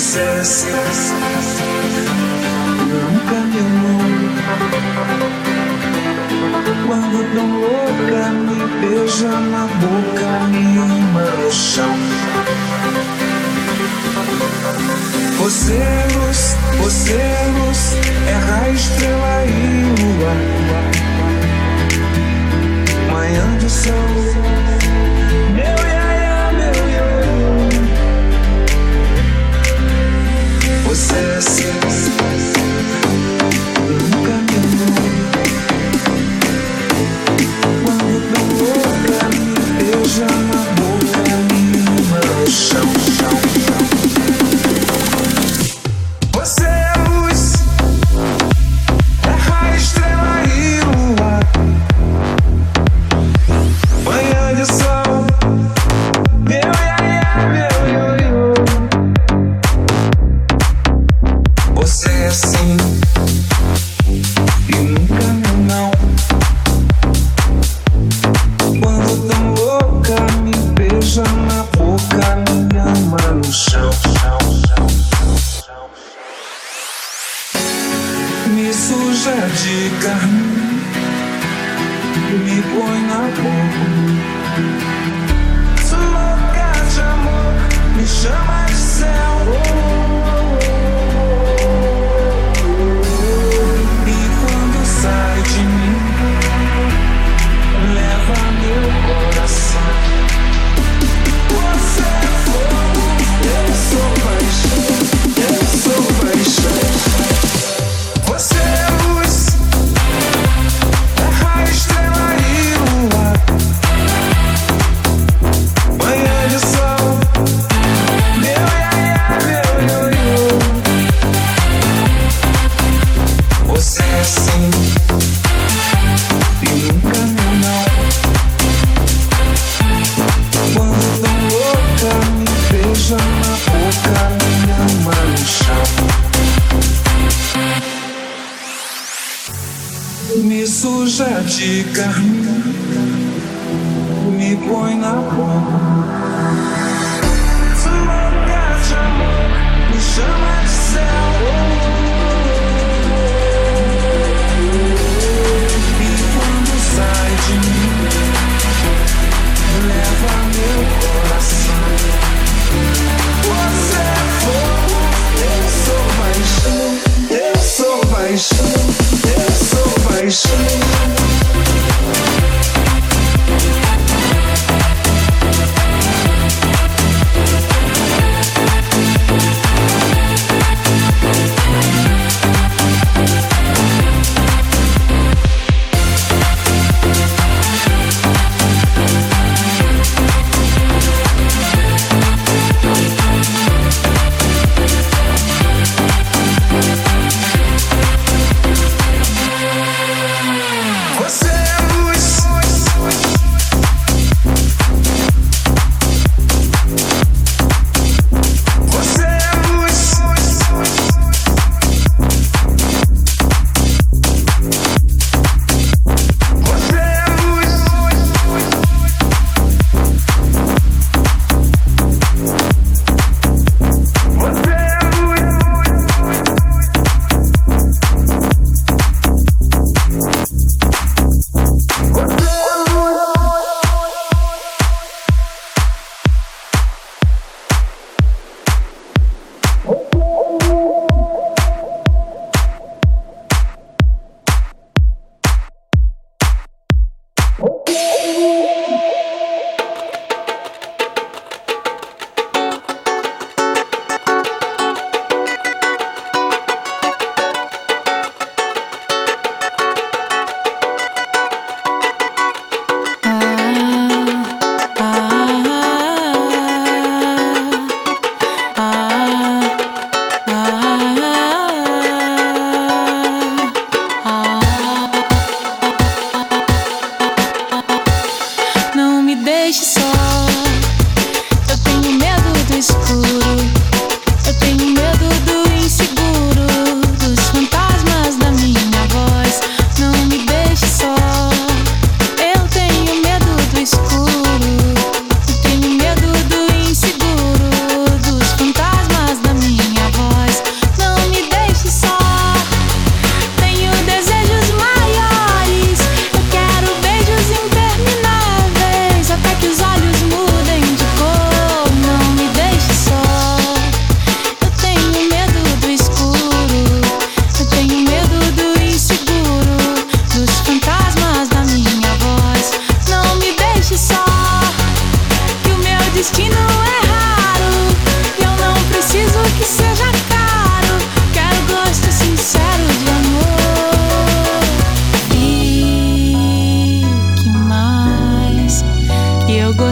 sucesso. Nunca me amou. Quando tão louca me beija na boca, me ama no chão. Você é luz, você é luz, é raio, estrela e lua. Manhã de sol. This.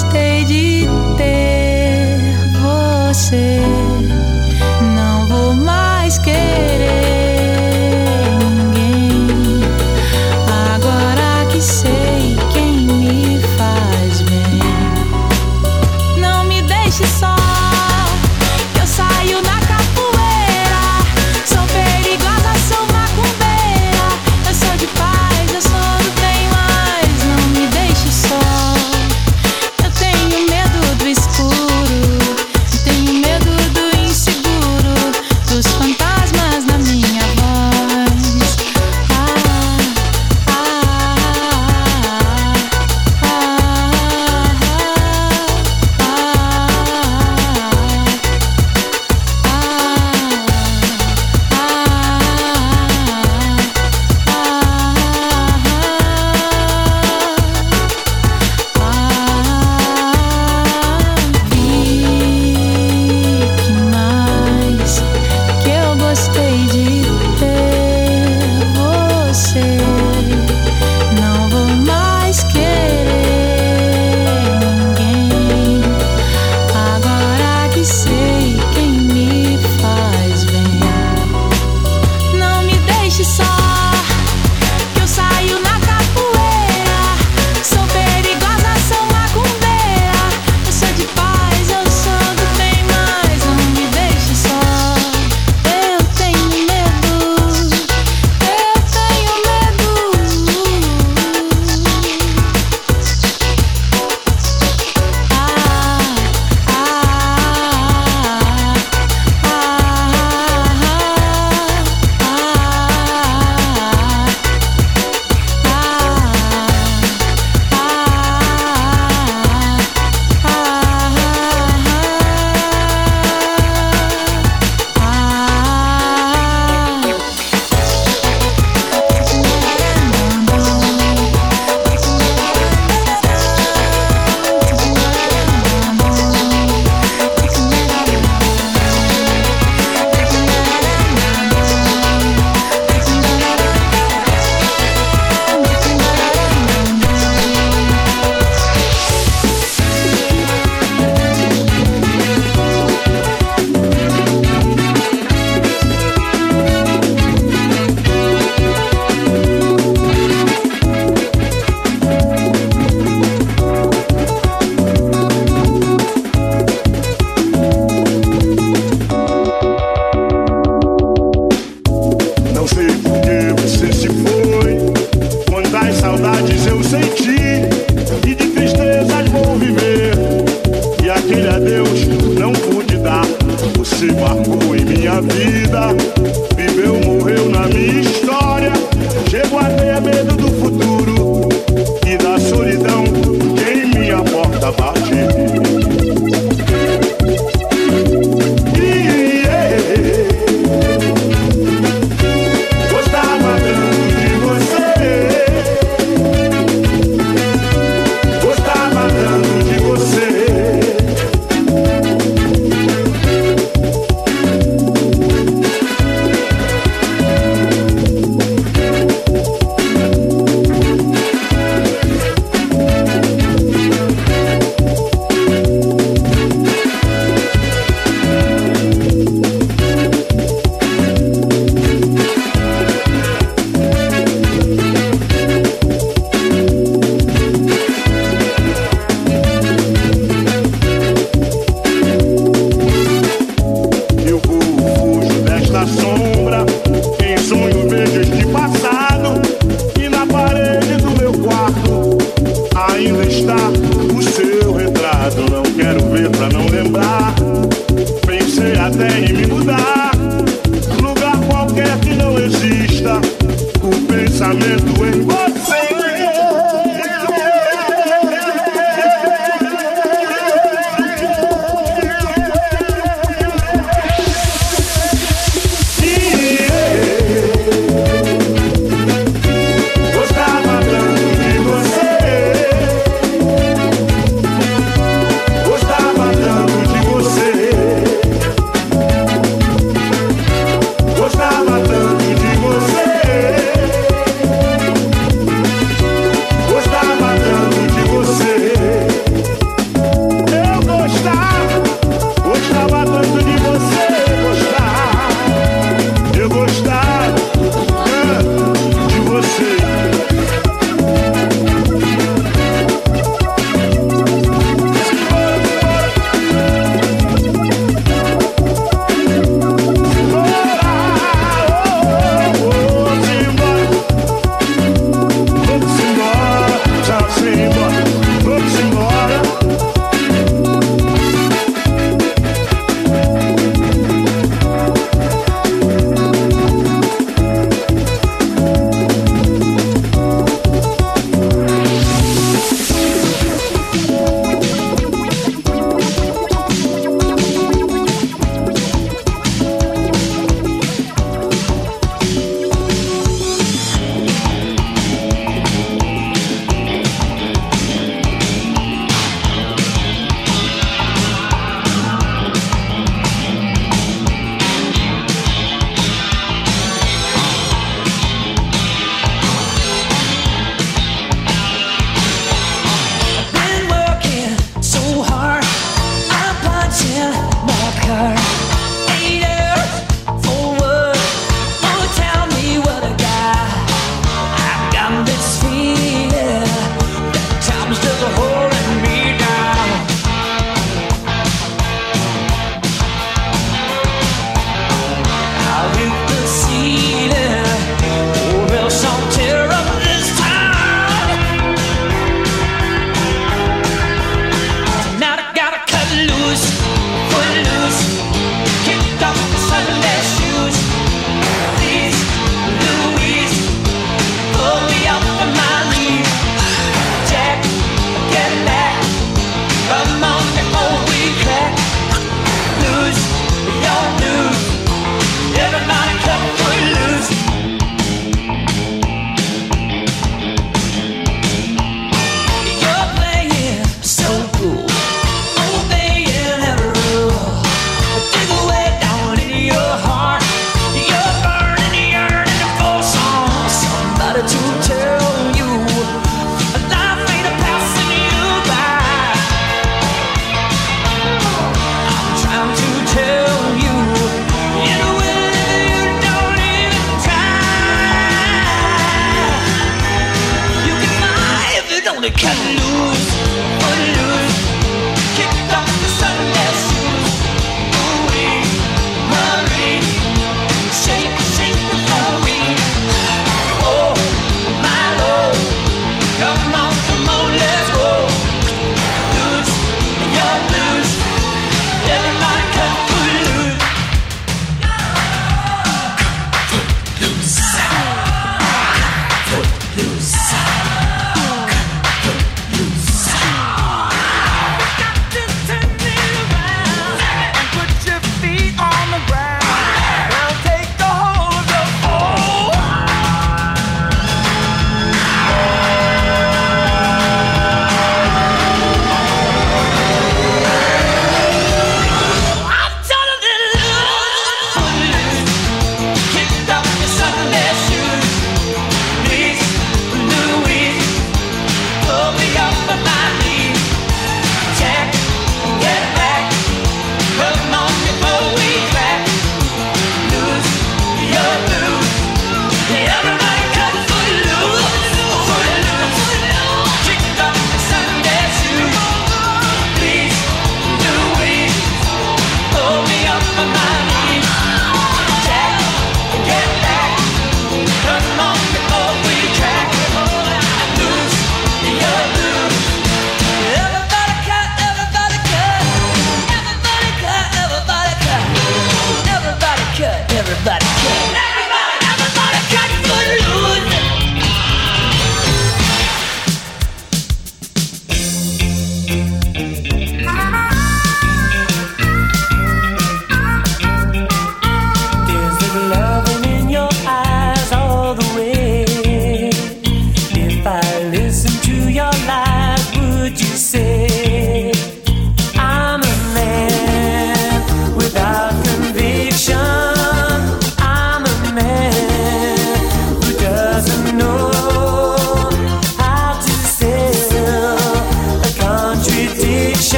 stay.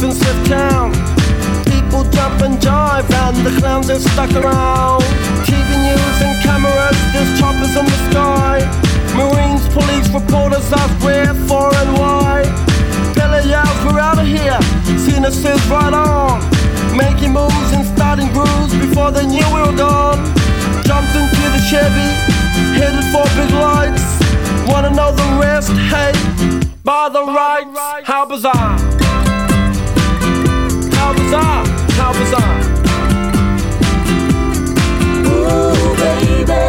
offensive town. People jump and jive, and the clowns are stuck around. TV news and cameras, there's choppers in the sky. Marines, police, reporters ask where, for, and why. Belly out, we're out of here. Zina says, right on. Making moves and starting grooves before they knew we were gone. Jumped into the Chevy, headed for big lights. Wanna know the rest? Hey, by the rights, how bizarre. How? Ooh, baby.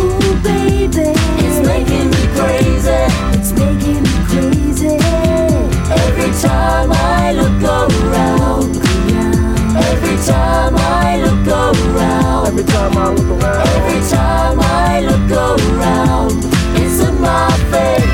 Ooh, baby. It's making me crazy. It's making me crazy. Every time I look around. Every time I look around. Every time I look around. Every time I look around. It's in my face.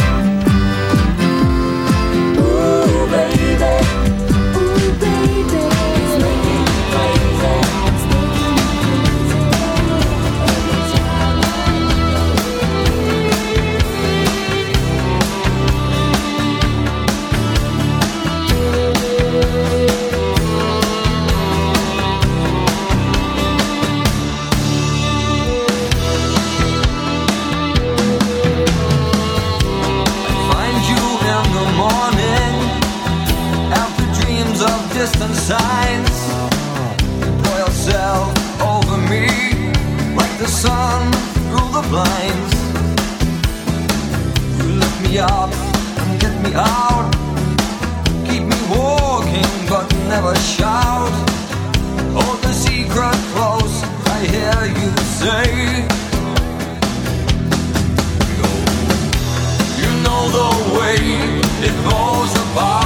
signs pour yourself over me like the sun through the blinds. You lift me up and get me out. Keep me walking, but never shout. Hold the secret close. I hear you say. You know the way it falls apart.